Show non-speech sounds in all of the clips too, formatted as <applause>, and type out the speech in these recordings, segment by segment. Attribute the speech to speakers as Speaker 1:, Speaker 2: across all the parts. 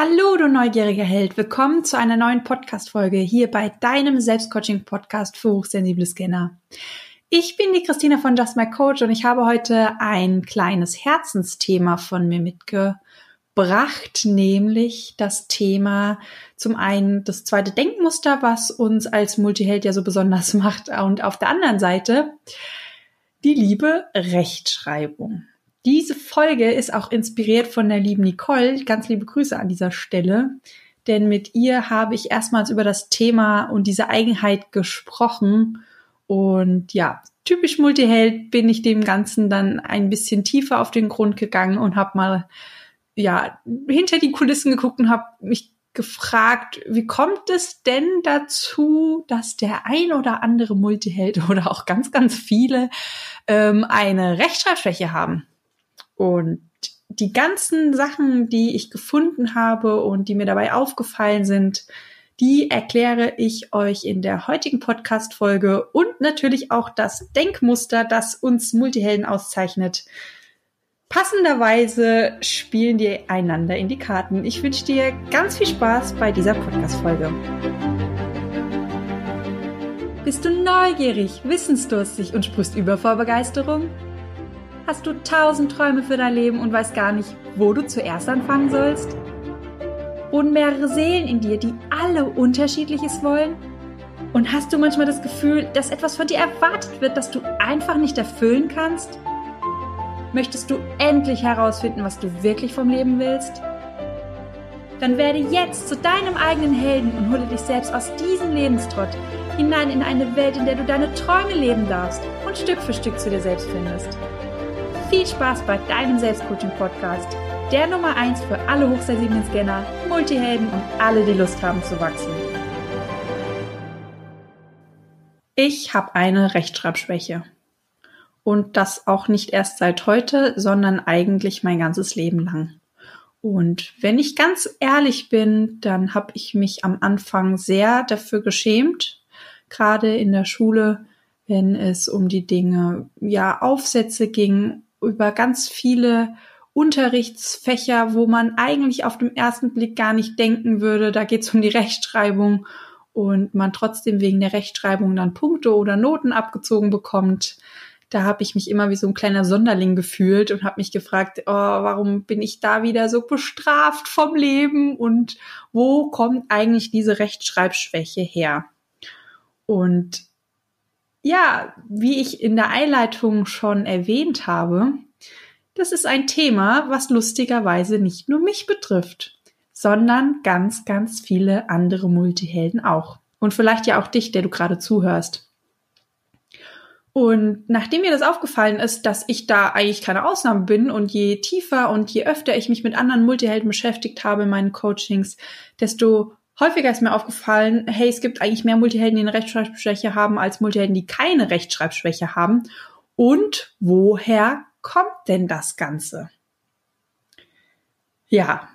Speaker 1: Hallo, du neugieriger Held. Willkommen zu einer neuen Podcast-Folge hier bei deinem Selbstcoaching-Podcast für hochsensible Scanner. Ich bin die Christina von Just My Coach und ich habe heute ein kleines Herzensthema von mir mitgebracht, nämlich das Thema zum einen das zweite Denkmuster, was uns als Multiheld ja so besonders <laughs> macht und auf der anderen Seite die liebe Rechtschreibung. Diese Folge ist auch inspiriert von der lieben Nicole. Ganz liebe Grüße an dieser Stelle. Denn mit ihr habe ich erstmals über das Thema und diese Eigenheit gesprochen. Und ja, typisch Multiheld bin ich dem Ganzen dann ein bisschen tiefer auf den Grund gegangen und habe mal ja hinter die Kulissen geguckt und habe mich gefragt, wie kommt es denn dazu, dass der ein oder andere Multiheld <laughs> oder auch ganz, ganz viele ähm, eine Rechtschreibschwäche haben? Und die ganzen Sachen, die ich gefunden habe und die mir dabei aufgefallen sind, die erkläre ich euch in der heutigen Podcast-Folge und natürlich auch das Denkmuster, das uns Multihelden auszeichnet. Passenderweise spielen die einander in die Karten. Ich wünsche dir ganz viel Spaß bei dieser Podcast-Folge. Bist du neugierig, wissensdurstig und sprichst über vor Begeisterung? Hast du tausend Träume für dein Leben und weißt gar nicht, wo du zuerst anfangen sollst? Und mehrere Seelen in dir, die alle unterschiedliches wollen? Und hast du manchmal das Gefühl, dass etwas von dir erwartet wird, das du einfach nicht erfüllen kannst? Möchtest du endlich herausfinden, was du wirklich vom Leben willst? Dann werde jetzt zu deinem eigenen Helden und hole dich selbst aus diesem Lebenstrott hinein in eine Welt, in der du deine Träume leben darfst und Stück für Stück zu dir selbst findest. Viel Spaß bei deinem Selbstcoaching-Podcast. Der Nummer 1 für alle hochsensiblen Scanner, Multihelden und alle, die Lust haben zu wachsen. Ich habe eine Rechtschreibschwäche. Und das auch nicht erst seit heute, sondern eigentlich mein ganzes Leben lang. Und wenn ich ganz ehrlich bin, dann habe ich mich am Anfang sehr dafür geschämt, gerade in der Schule, wenn es um die Dinge, ja, Aufsätze ging über ganz viele Unterrichtsfächer, wo man eigentlich auf den ersten Blick gar nicht denken würde, da geht es um die Rechtschreibung und man trotzdem wegen der Rechtschreibung dann Punkte oder Noten abgezogen bekommt. Da habe ich mich immer wie so ein kleiner Sonderling gefühlt und habe mich gefragt, oh, warum bin ich da wieder so bestraft vom Leben und wo kommt eigentlich diese Rechtschreibschwäche her? Und ja, wie ich in der Einleitung schon erwähnt habe, das ist ein Thema, was lustigerweise nicht nur mich betrifft, sondern ganz, ganz viele andere Multihelden auch. Und vielleicht ja auch dich, der du gerade zuhörst. Und nachdem mir das aufgefallen ist, dass ich da eigentlich keine Ausnahme bin und je tiefer und je öfter ich mich mit anderen Multihelden beschäftigt habe in meinen Coachings, desto häufiger ist mir aufgefallen, hey, es gibt eigentlich mehr Multihelden, die eine Rechtschreibschwäche haben, als Multihelden, die keine Rechtschreibschwäche haben. Und woher kommt denn das Ganze? Ja,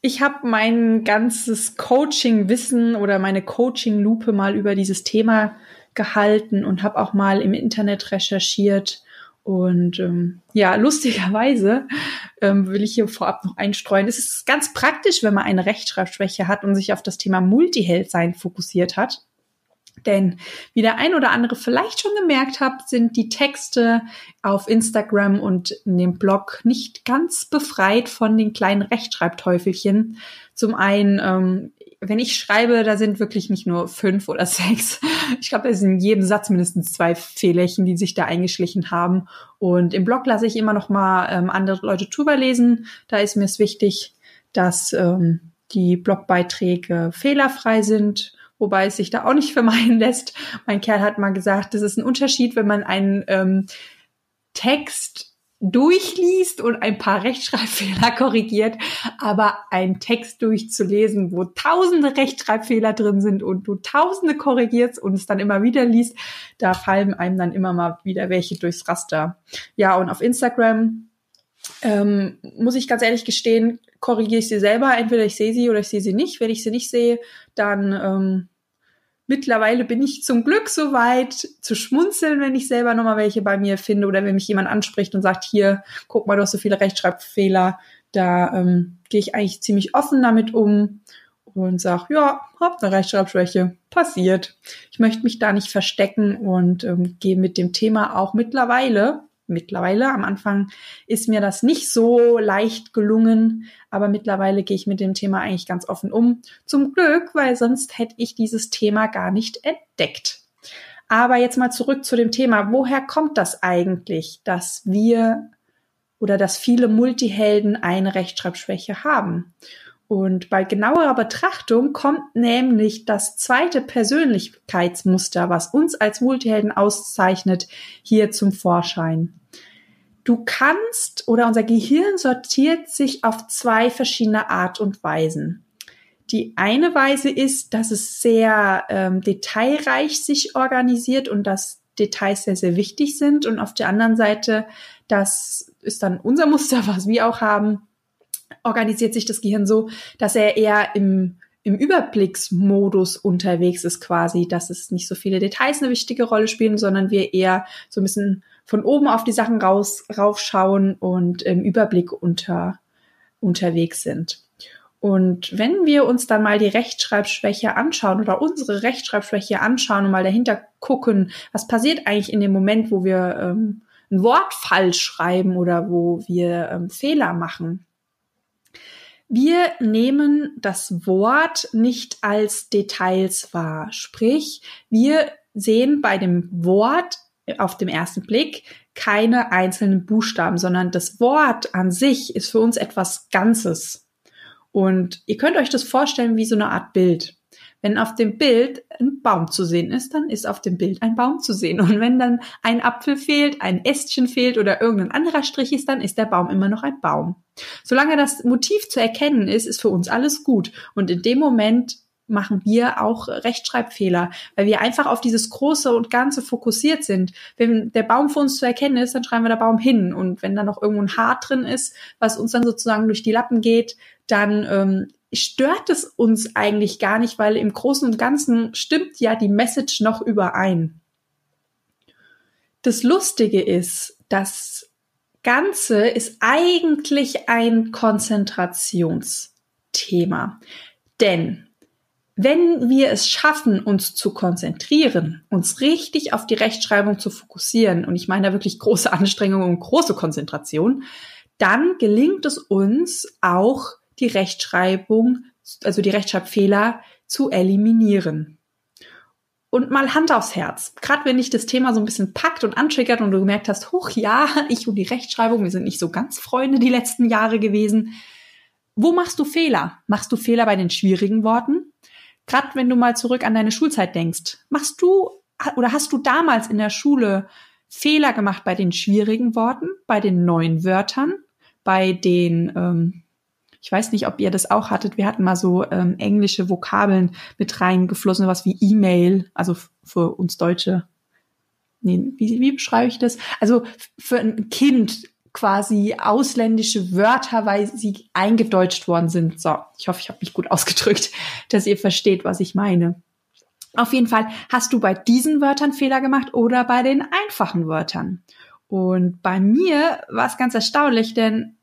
Speaker 1: ich habe mein ganzes Coaching-Wissen oder meine Coaching-Lupe mal über dieses Thema gehalten und habe auch mal im Internet recherchiert und ähm, ja, lustigerweise ähm, will ich hier vorab noch einstreuen. Es ist ganz praktisch, wenn man eine Rechtschreibschwäche hat und sich auf das Thema Multiheld-Sein fokussiert hat. Denn wie der ein oder andere vielleicht schon gemerkt hat, sind die Texte auf Instagram und in dem Blog nicht ganz befreit von den kleinen Rechtschreibteufelchen. Zum einen ähm, wenn ich schreibe, da sind wirklich nicht nur fünf oder <laughs> sechs. Ich glaube, da sind in jedem Satz mindestens zwei Fehlerchen, die sich da eingeschlichen haben. Und im Blog lasse ich immer noch mal ähm, andere Leute drüber lesen. Da ist mir es wichtig, dass ähm, die Blogbeiträge fehlerfrei sind, wobei es sich da auch nicht <laughs> vermeiden lässt. Mein Kerl hat mal gesagt, das ist ein Unterschied, wenn man einen ähm, Text durchliest und ein paar Rechtschreibfehler <laughs> korrigiert, aber einen Text durchzulesen, wo tausende Rechtschreibfehler drin sind und du tausende korrigierst und es dann immer wieder liest, da fallen einem dann immer mal wieder welche durchs Raster. Ja, und auf Instagram ähm, muss ich ganz ehrlich gestehen, korrigiere ich sie selber. Entweder ich sehe sie oder ich sehe sie nicht. Wenn ich sie nicht sehe, dann ähm, Mittlerweile bin ich zum Glück so weit zu schmunzeln, wenn ich selber nochmal welche bei mir finde oder wenn mich jemand anspricht und sagt, hier, guck mal, du hast so viele Rechtschreibfehler, Da ähm, gehe ich eigentlich ziemlich offen damit um und sage, ja, hab eine Rechtschreibschwäche, passiert. Ich möchte mich da nicht verstecken und ähm, gehe mit dem Thema auch mittlerweile, mittlerweile, am Anfang ist mir das nicht so leicht gelungen, aber mittlerweile gehe ich mit dem Thema eigentlich ganz offen um. Zum Glück, weil sonst hätte ich dieses Thema gar nicht entdeckt. Aber jetzt mal zurück zu dem Thema. Woher kommt das eigentlich, dass wir oder dass viele Multihelden eine Rechtschreibschwäche haben? Und bei genauerer Betrachtung kommt nämlich das zweite Persönlichkeitsmuster, was uns als Multihelden auszeichnet, hier zum Vorschein. Du kannst oder unser Gehirn sortiert sich auf zwei verschiedene Art und Weisen. Die eine Weise ist, dass es sehr ähm, detailreich sich organisiert und dass Details sehr, sehr wichtig sind. Und auf der anderen Seite, das ist dann unser Muster, was wir auch haben, organisiert sich das Gehirn so, dass er eher im, im Überblicksmodus unterwegs ist quasi, dass es nicht so viele Details eine wichtige Rolle spielen, sondern wir eher so ein bisschen von oben auf die Sachen raus, raufschauen und im Überblick unter, unterwegs sind. Und wenn wir uns dann mal die Rechtschreibschwäche anschauen oder unsere Rechtschreibschwäche anschauen und mal dahinter gucken, was passiert eigentlich in dem Moment, wo wir ähm, ein Wort falsch schreiben oder wo wir ähm, Fehler machen, wir nehmen das Wort nicht als Details wahr. Sprich, wir sehen bei dem Wort auf dem ersten Blick keine einzelnen Buchstaben, sondern das Wort an sich ist für uns etwas Ganzes. Und ihr könnt euch das vorstellen wie so eine Art Bild. Wenn auf dem Bild ein Baum zu sehen ist, dann ist auf dem Bild ein Baum zu sehen. Und wenn dann ein Apfel fehlt, ein Ästchen fehlt oder irgendein anderer Strich ist, dann ist der Baum immer noch ein Baum. Solange das Motiv zu erkennen ist, ist für uns alles gut. Und in dem Moment machen wir auch Rechtschreibfehler, weil wir einfach auf dieses Große und Ganze fokussiert sind. Wenn der Baum für uns zu erkennen ist, dann schreiben wir der Baum hin. Und wenn da noch irgendwo ein Haar drin ist, was uns dann sozusagen durch die Lappen geht, dann ähm, stört es uns eigentlich gar nicht, weil im Großen und Ganzen stimmt ja die Message noch überein. Das Lustige ist, das Ganze ist eigentlich ein Konzentrationsthema. Denn wenn wir es schaffen, uns zu konzentrieren, uns richtig auf die Rechtschreibung zu fokussieren, und ich meine da wirklich große Anstrengung und große Konzentration, dann gelingt es uns auch, die Rechtschreibung, also die Rechtschreibfehler zu eliminieren. Und mal Hand aufs Herz. Gerade wenn dich das Thema so ein bisschen packt und antriggert und du gemerkt hast, hoch ja, <laughs> ich und die Rechtschreibung, wir sind nicht so ganz Freunde die letzten Jahre gewesen. Wo machst du Fehler? Machst du Fehler bei den schwierigen Worten? Gerade wenn du mal zurück an deine Schulzeit denkst, machst du oder hast du damals in der Schule Fehler gemacht bei den schwierigen Worten, bei den neuen Wörtern, bei den ähm, ich weiß nicht, ob ihr das auch hattet. Wir hatten mal so ähm, englische Vokabeln mit reingeflossen, was wie E-Mail, also für uns Deutsche. Nee, wie, wie beschreibe ich das? Also für ein Kind quasi ausländische Wörter, weil sie eingedeutscht worden sind. So, ich hoffe, ich habe mich gut <laughs> ausgedrückt, dass ihr versteht, was ich meine. Auf jeden Fall hast du bei diesen Wörtern Fehler gemacht oder bei den einfachen Wörtern. Und bei mir war es ganz erstaunlich, denn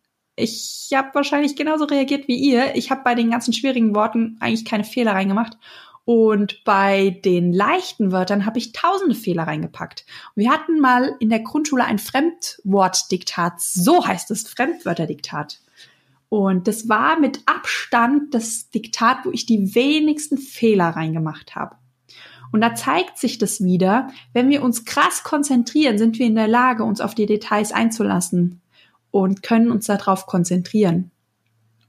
Speaker 1: ich habe wahrscheinlich genauso reagiert wie ihr. Ich habe bei den ganzen schwierigen Worten eigentlich keine Fehler reingemacht. Und bei den leichten Wörtern habe ich tausende Fehler reingepackt. wir hatten mal in der Grundschule ein Fremdwortdiktat. So heißt es, Fremdwörterdiktat. Und das war mit Abstand das Diktat, wo ich die wenigsten Fehler reingemacht habe. Und da zeigt sich das wieder, wenn wir uns krass konzentrieren, sind wir in der Lage, uns auf die Details einzulassen und können uns darauf konzentrieren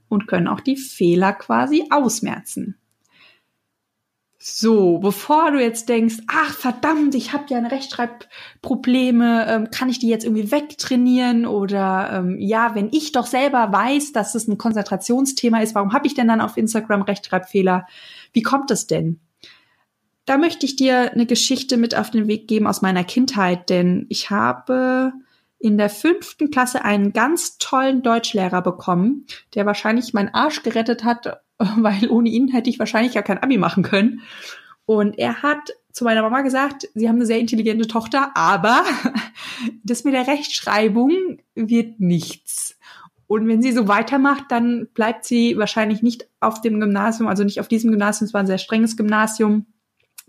Speaker 1: und können auch die Fehler quasi ausmerzen. So, bevor du jetzt denkst, ach verdammt, ich habe ja eine Rechtschreibprobleme, ähm, kann ich die jetzt irgendwie wegtrainieren oder ähm, ja, wenn ich doch selber weiß, dass es ein Konzentrationsthema ist, warum habe ich denn dann auf Instagram Rechtschreibfehler? Wie kommt es denn? Da möchte ich dir eine Geschichte mit auf den Weg geben aus meiner Kindheit, denn ich habe in der fünften Klasse einen ganz tollen Deutschlehrer bekommen, der wahrscheinlich meinen Arsch gerettet hat, <laughs> weil ohne ihn hätte ich wahrscheinlich ja kein Abi machen können. Und er hat zu meiner Mama gesagt, sie haben eine sehr intelligente Tochter, aber <laughs> das mit der Rechtschreibung wird nichts. Und wenn sie so weitermacht, dann bleibt sie wahrscheinlich nicht auf dem Gymnasium, also nicht auf diesem Gymnasium, es war ein sehr strenges Gymnasium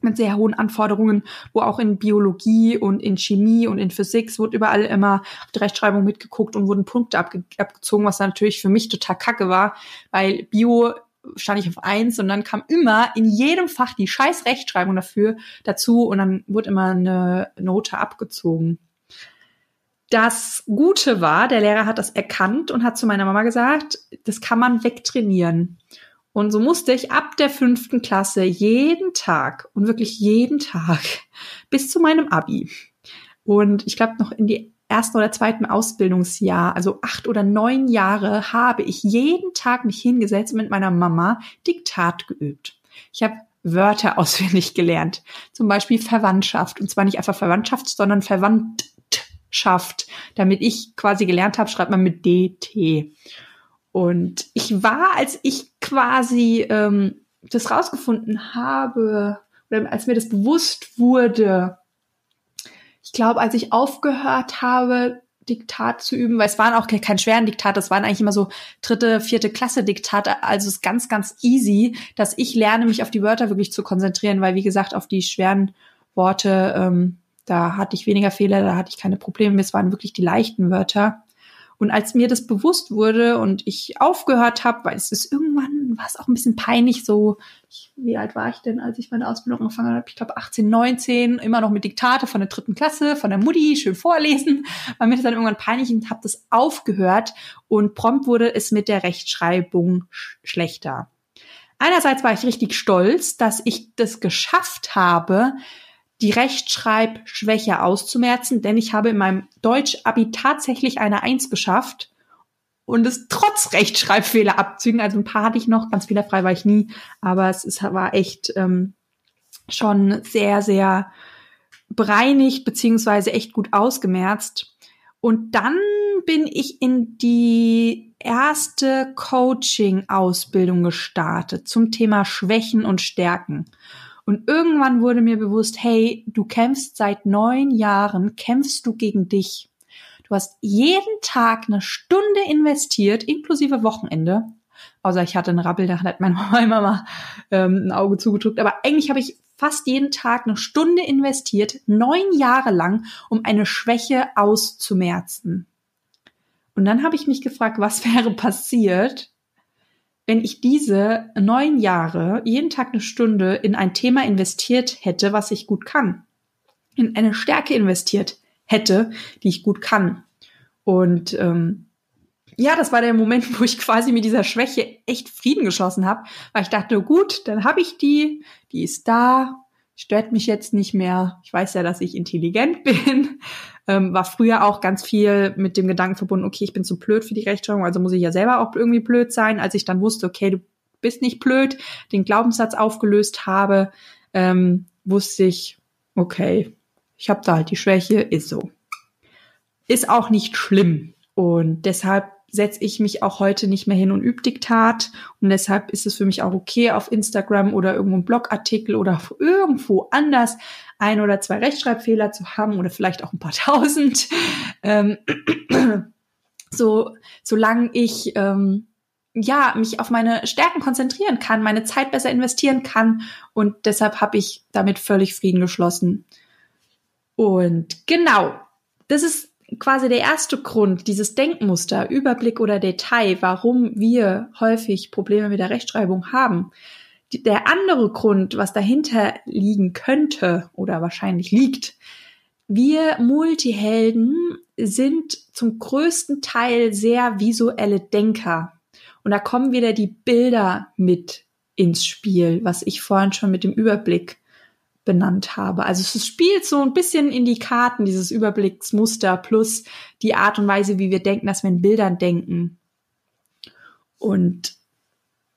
Speaker 1: mit sehr hohen Anforderungen, wo auch in Biologie und in Chemie und in Physik wurde überall immer auf die Rechtschreibung mitgeguckt und wurden Punkte abge abgezogen, was natürlich für mich total kacke war, weil Bio stand ich auf eins und dann kam immer in jedem Fach die scheiß Rechtschreibung dafür dazu und dann wurde immer eine Note abgezogen. Das Gute war, der Lehrer hat das erkannt und hat zu meiner Mama gesagt, das kann man wegtrainieren. Und so musste ich ab der fünften Klasse jeden Tag und wirklich jeden Tag <laughs> bis zu meinem Abi und ich glaube noch in die ersten oder zweiten Ausbildungsjahr, also acht oder neun Jahre, habe ich jeden Tag mich hingesetzt und mit meiner Mama Diktat geübt. Ich habe Wörter <laughs> auswendig gelernt, zum Beispiel Verwandtschaft und zwar nicht einfach Verwandtschaft, sondern Verwandtschaft, damit ich quasi gelernt habe, schreibt man mit DT. Und ich war, als ich quasi ähm, das rausgefunden habe, oder als mir das bewusst wurde, ich glaube, als ich aufgehört habe, Diktat zu üben, weil es waren auch kein schweren Diktat, das waren eigentlich immer so dritte, vierte Klasse Diktate, also es ist ganz, ganz easy, dass ich lerne, mich auf die Wörter wirklich zu konzentrieren, weil wie gesagt, auf die schweren Worte, ähm, da hatte ich weniger Fehler, da hatte ich keine Probleme, es waren wirklich die leichten Wörter. Und als mir das bewusst wurde und ich aufgehört habe, weil es ist irgendwann, war es auch ein bisschen peinlich, so, ich, wie alt war ich denn, als ich meine Ausbildung angefangen habe? Ich glaube 18, 19, immer noch mit Diktate von der dritten Klasse, von der Mutti, schön vorlesen. War mir das dann irgendwann peinlich und habe das aufgehört und prompt wurde es mit der Rechtschreibung sch schlechter. Einerseits war ich richtig stolz, dass ich das geschafft habe, die Rechtschreibschwäche auszumerzen, denn ich habe in meinem Deutsch-Abi tatsächlich eine Eins geschafft und es trotz Rechtschreibfehler abzügen. Also ein paar hatte ich noch, ganz fehlerfrei war ich nie, aber es ist, war echt ähm, schon sehr, sehr bereinigt beziehungsweise echt gut ausgemerzt. Und dann bin ich in die erste Coaching-Ausbildung gestartet zum Thema Schwächen und Stärken. Und irgendwann wurde mir bewusst, hey, du kämpfst seit neun Jahren, kämpfst du gegen dich. Du hast jeden Tag eine Stunde investiert, inklusive Wochenende. Außer ich hatte einen Rabbel, da hat meine <laughs> Mama ähm, ein Auge zugedrückt. Aber eigentlich habe ich fast jeden Tag eine Stunde investiert, neun Jahre lang, um eine Schwäche auszumerzen. Und dann habe ich mich gefragt, was <laughs> wäre passiert, wenn ich diese neun Jahre jeden Tag eine Stunde in ein Thema investiert hätte, was ich gut kann, in eine Stärke investiert hätte, die ich gut kann. Und ähm, ja, das war der Moment, wo ich quasi mit dieser Schwäche echt Frieden geschlossen habe, weil ich dachte, gut, dann habe ich die, die ist da, stört mich jetzt nicht mehr. Ich weiß ja, dass ich intelligent <laughs> bin. Ähm, war früher auch ganz viel mit dem Gedanken verbunden, okay, ich bin zu blöd für die Rechtschreibung, also muss ich ja selber auch irgendwie blöd sein. Als ich dann wusste, okay, du bist nicht blöd, den Glaubenssatz aufgelöst habe, ähm, wusste ich, okay, ich habe da halt die Schwäche, ist so. Ist auch nicht schlimm. Und deshalb setze ich mich auch heute nicht mehr hin und übe Diktat. Und deshalb ist es für mich auch okay, auf Instagram oder irgendwo einen Blogartikel oder irgendwo anders ein oder zwei Rechtschreibfehler zu haben oder vielleicht auch ein paar <laughs> tausend. Ähm, <clears throat> so, solange ich ähm, ja mich auf meine Stärken konzentrieren kann, meine Zeit besser investieren kann und deshalb habe ich damit völlig Frieden geschlossen. Und genau, das ist quasi der erste Grund, dieses Denkmuster, Überblick oder Detail, warum wir häufig Probleme mit der Rechtschreibung haben. Der andere Grund, was dahinter liegen könnte oder wahrscheinlich liegt, wir Multihelden sind zum größten Teil sehr visuelle Denker. Und da kommen wieder die Bilder mit ins Spiel, was ich vorhin schon mit dem Überblick benannt habe. Also es spielt so ein bisschen in die Karten, dieses Überblicksmuster plus die Art und Weise, wie wir denken, dass wir in Bildern denken. Und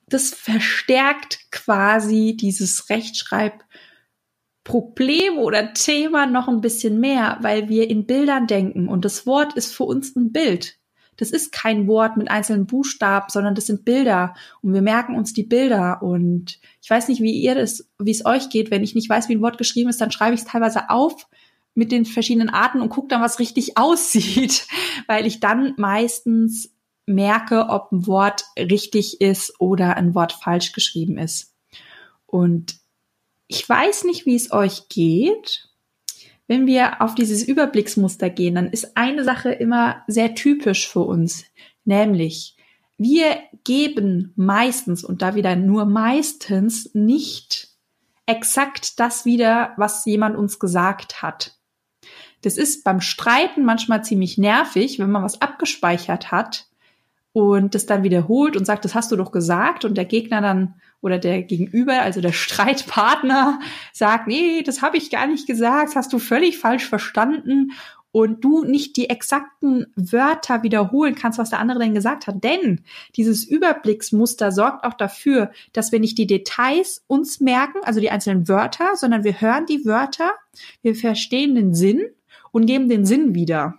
Speaker 1: das verstärkt quasi dieses Rechtschreibproblem oder Thema noch ein bisschen mehr, weil wir in Bildern denken und das Wort ist für uns ein Bild das ist kein Wort mit einzelnen Buchstaben, sondern das sind Bilder und wir merken uns die Bilder und ich weiß nicht, wie ihr das, wie es euch geht, wenn ich nicht weiß, wie ein Wort geschrieben ist, dann schreibe ich es teilweise auf mit den verschiedenen Arten und gucke dann, was richtig <laughs> aussieht, weil ich dann meistens merke, ob ein Wort richtig ist oder ein Wort falsch geschrieben ist. Und ich weiß nicht, wie es euch geht. Wenn wir auf dieses Überblicksmuster gehen, dann ist eine Sache immer sehr typisch für uns, nämlich wir geben meistens und da wieder nur meistens nicht exakt das wieder, was jemand uns gesagt hat. Das ist beim Streiten manchmal ziemlich nervig, wenn man was abgespeichert hat und das dann wiederholt und sagt, das hast du doch gesagt und der Gegner dann oder der Gegenüber, also der <laughs> Streitpartner, sagt, nee, das habe ich gar nicht gesagt, das hast du völlig falsch verstanden und du nicht die exakten Wörter wiederholen kannst, was der andere denn gesagt hat. Denn dieses Überblicksmuster sorgt auch dafür, dass wir nicht die Details uns merken, also die einzelnen Wörter, sondern wir hören die Wörter, wir verstehen den Sinn und geben den Sinn wieder.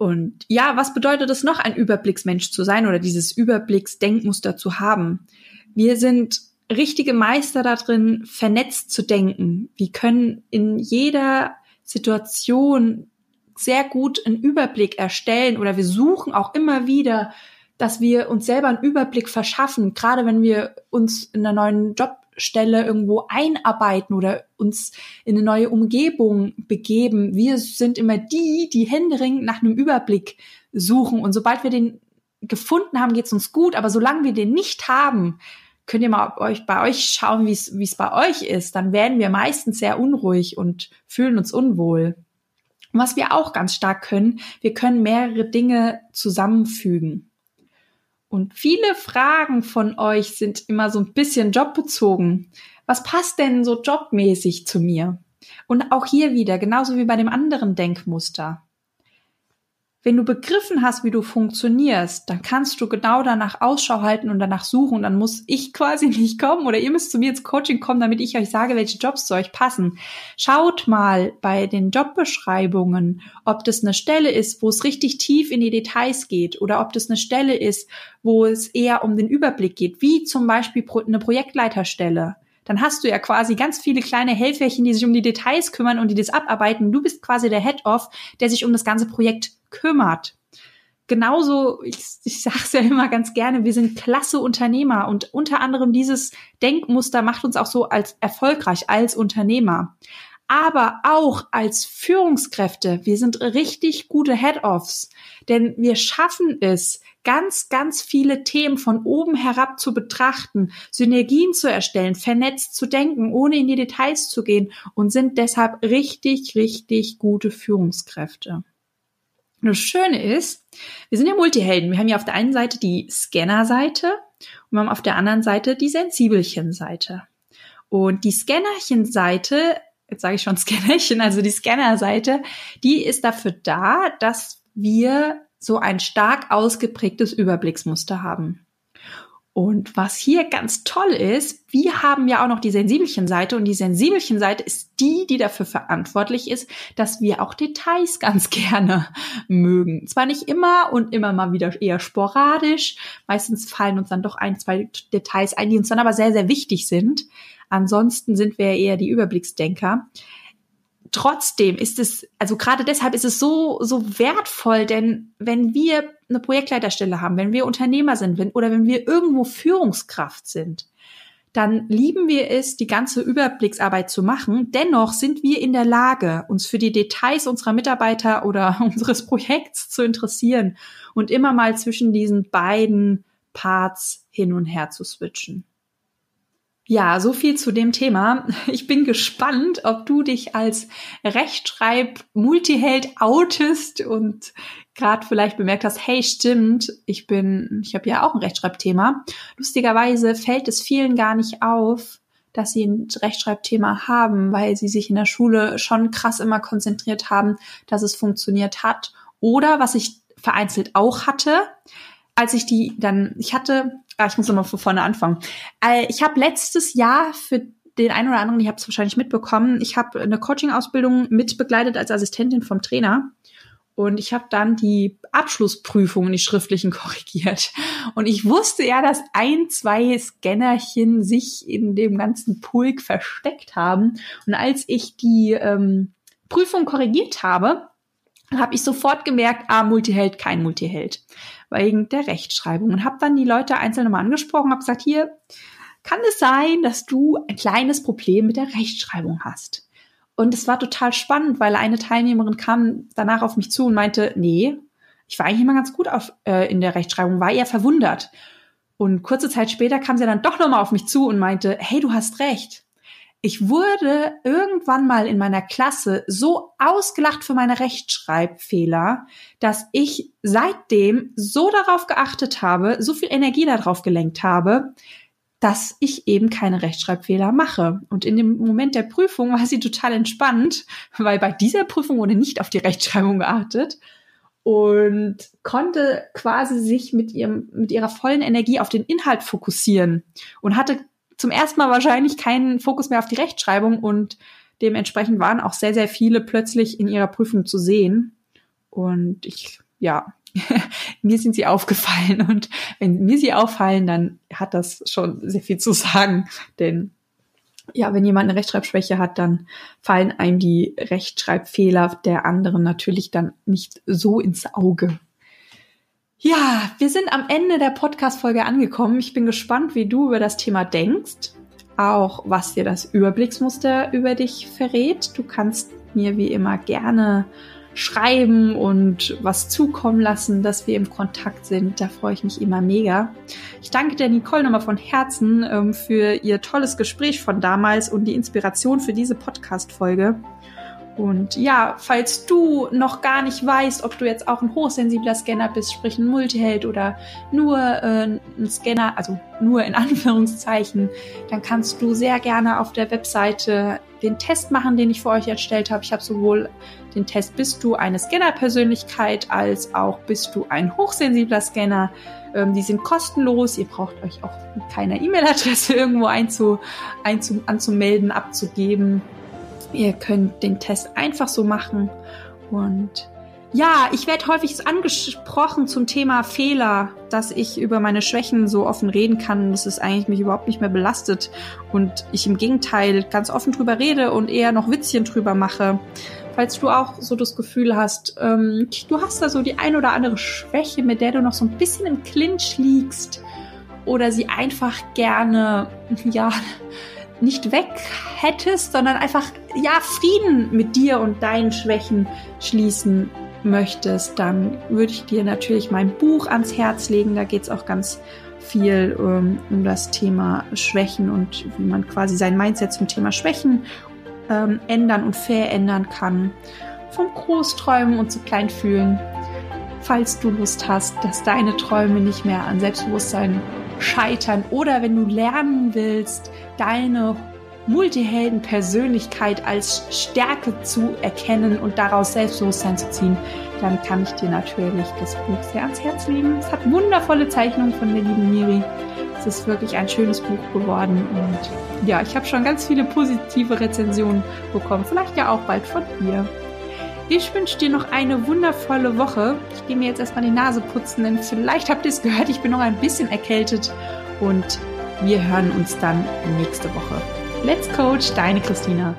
Speaker 1: Und ja, was bedeutet es noch, ein Überblicksmensch zu sein oder dieses Überblicksdenkmuster zu haben? Wir sind richtige Meister darin, vernetzt zu denken. Wir können in jeder Situation sehr gut einen Überblick erstellen oder wir suchen auch immer wieder, dass wir uns selber einen Überblick verschaffen, gerade wenn wir uns in einer neuen Jobstelle irgendwo einarbeiten oder uns in eine neue Umgebung begeben. Wir sind immer die, die händeringend nach einem Überblick suchen und sobald wir den gefunden haben, geht's uns gut, aber solange wir den nicht haben, könnt ihr mal euch, bei euch schauen, wie es bei euch ist. Dann werden wir meistens sehr unruhig und fühlen uns unwohl. Und was wir auch ganz stark können, wir können mehrere Dinge zusammenfügen. Und viele Fragen von euch sind immer so ein bisschen jobbezogen. Was passt denn so jobmäßig zu mir? Und auch hier wieder, genauso wie bei dem anderen Denkmuster. Wenn du begriffen hast, wie du funktionierst, dann kannst du genau danach Ausschau halten und danach suchen. dann muss ich <laughs> quasi nicht kommen oder ihr müsst zu mir ins Coaching kommen, damit ich euch sage, welche Jobs zu euch passen. Schaut mal bei den Jobbeschreibungen, ob das eine Stelle ist, wo es richtig tief in die Details geht oder ob das eine Stelle ist, wo es eher um den Überblick geht, wie zum Beispiel eine Projektleiterstelle dann hast du ja quasi ganz viele kleine Helferchen, die sich um die Details kümmern und die das abarbeiten. Du bist quasi der Head-Off, der sich um das ganze Projekt kümmert. Genauso, ich, ich sage es ja immer ganz gerne, wir sind klasse Unternehmer und unter anderem dieses Denkmuster macht uns auch so als erfolgreich als Unternehmer aber auch als Führungskräfte. Wir sind richtig gute Head-Offs, denn wir schaffen es, ganz, ganz viele Themen von oben herab zu betrachten, Synergien zu erstellen, vernetzt zu denken, ohne in die Details zu gehen und sind deshalb richtig, richtig gute Führungskräfte. Das Schöne ist, wir sind ja Multihelden. Wir haben ja auf der einen Seite die Scanner-Seite und wir haben auf der anderen Seite die Sensibelchen-Seite. Und die Scannerchen-Seite, jetzt sage ich schon <laughs> Scannerchen, also die Scanner-Seite, die ist dafür da, dass wir so ein stark ausgeprägtes Überblicksmuster haben. Und was hier ganz toll ist, wir haben ja auch noch die Sensibelchen-Seite und die Sensibelchen-Seite ist die, die dafür verantwortlich ist, dass wir auch Details ganz <laughs> gerne mögen. Zwar nicht immer und immer mal wieder eher sporadisch. Meistens fallen uns dann doch ein, zwei Details ein, die uns dann aber sehr, sehr wichtig sind. Ansonsten sind wir eher die Überblicksdenker trotzdem ist es, also gerade deshalb ist es so, so wertvoll, denn wenn wir eine Projektleiterstelle haben, wenn wir Unternehmer sind wenn, oder wenn wir irgendwo Führungskraft sind, dann lieben wir es, die ganze Überblicksarbeit zu machen. Dennoch sind wir in der Lage, uns für die Details unserer Mitarbeiter oder <laughs> unseres Projekts zu interessieren und immer mal zwischen diesen beiden Parts hin und her zu switchen. Ja, so viel zu dem Thema. <laughs> Ich bin gespannt, ob du dich als Rechtschreib-Multiheld outest und gerade vielleicht bemerkt hast, hey, stimmt, ich bin, ich habe ja auch ein Rechtschreibthema. Lustigerweise fällt es vielen gar nicht auf, dass sie ein Rechtschreibthema haben, weil sie sich in der Schule schon krass immer konzentriert haben, dass es funktioniert hat. Oder was ich vereinzelt auch hatte, als ich die dann, ich hatte Ah, ich muss nochmal von vorne anfangen. Äh, ich habe letztes Jahr für den einen oder anderen, ich habe es wahrscheinlich mitbekommen, ich habe eine Coaching-Ausbildung mitbegleitet als Assistentin vom Trainer. Und ich habe dann die Abschlussprüfungen, die schriftlichen, <laughs> korrigiert. Und ich wusste ja, dass ein, zwei Scannerchen sich in dem ganzen Pulk versteckt haben. Und als ich die ähm, Prüfung korrigiert habe, habe ich sofort gemerkt, ah, Multiheld, kein Multiheld, wegen der Rechtschreibung. Und habe dann die Leute einzeln mal angesprochen, habe gesagt, hier, kann es sein, dass du ein kleines Problem mit der Rechtschreibung hast? Und es war total spannend, weil eine Teilnehmerin kam danach auf mich zu und meinte, nee, ich war eigentlich immer ganz gut auf, äh, in der Rechtschreibung, war eher verwundert. Und kurze Zeit später kam sie dann doch nochmal auf mich zu und meinte, hey, du hast recht ich wurde irgendwann mal in meiner Klasse so ausgelacht für meine Rechtschreibfehler, dass ich seitdem so darauf geachtet habe, so viel Energie darauf gelenkt habe, dass ich eben keine Rechtschreibfehler mache. Und in dem Moment der Prüfung war sie total entspannt, weil bei dieser Prüfung wurde nicht auf die Rechtschreibung geachtet und konnte quasi sich mit ihrem, mit ihrer vollen Energie auf den Inhalt fokussieren und hatte zum ersten Mal wahrscheinlich keinen Fokus mehr auf die Rechtschreibung und dementsprechend waren auch sehr, sehr viele plötzlich in ihrer Prüfung zu sehen. Und ich, ja, <laughs> mir sind sie aufgefallen <laughs> und wenn mir sie auffallen, dann hat das schon sehr viel zu sagen, denn ja, wenn jemand eine Rechtschreibschwäche hat, dann fallen einem die Rechtschreibfehler der anderen natürlich dann nicht so ins Auge. Ja, wir sind am Ende der Podcast-Folge angekommen. Ich bin gespannt, wie du über das Thema denkst. Auch was dir das Überblicksmuster über dich verrät. Du kannst mir wie immer gerne schreiben und was zukommen lassen, dass wir im Kontakt sind. Da freue ich mich immer mega. Ich danke der Nicole nochmal von Herzen ähm, für ihr tolles Gespräch von damals und die Inspiration für diese Podcast-Folge. Und ja, falls du noch gar nicht weißt, ob du jetzt auch ein hochsensibler Scanner bist, sprich ein Multiheld oder nur äh, ein Scanner, also nur in <laughs> Anführungszeichen, dann kannst du sehr gerne auf der Webseite den Test machen, den ich für euch erstellt habe. Ich habe sowohl den Test Bist du eine Scanner-Persönlichkeit als auch Bist du ein hochsensibler Scanner. Ähm, die sind kostenlos. Ihr braucht euch auch mit keiner E-Mail-Adresse <laughs> irgendwo einzu, einzu, anzumelden, abzugeben. Ihr könnt den Test einfach so machen. Und ja, ich werde häufig angesprochen zum Thema Fehler, dass ich über meine Schwächen so offen reden kann, dass es eigentlich mich überhaupt nicht mehr belastet und ich im Gegenteil ganz offen drüber rede und eher noch Witzchen drüber mache. Falls du auch so das Gefühl hast, ähm, du hast da so die ein oder andere Schwäche, mit der du noch so ein bisschen im Clinch liegst oder sie einfach gerne, <laughs> ja, nicht weg hättest, sondern einfach, ja, Frieden mit dir und deinen Schwächen schließen möchtest, dann würde ich dir natürlich mein Buch ans Herz legen. Da geht es auch ganz viel ähm, um das Thema Schwächen und wie man quasi sein Mindset zum Thema Schwächen ähm, ändern und verändern kann. Vom Großträumen und zu Kleinfühlen. Falls du Lust hast, dass deine Träume nicht mehr an Selbstbewusstsein scheitern oder wenn du lernen willst, deine Multihelden-Persönlichkeit als Stärke zu erkennen und daraus Selbstbewusstsein zu ziehen, dann kann ich dir natürlich das Buch sehr ans Herz legen. Es hat wundervolle Zeichnungen von der lieben Miri. Es ist wirklich ein schönes Buch geworden und ja, ich habe schon ganz viele positive Rezensionen bekommen. Vielleicht ja auch bald von dir. Ich wünsche dir noch eine wundervolle Woche. Ich gehe mir jetzt erstmal die Nase putzen, denn vielleicht habt ihr es gehört, ich bin noch ein bisschen erkältet und wir hören uns dann nächste Woche. Let's Coach, deine Christina.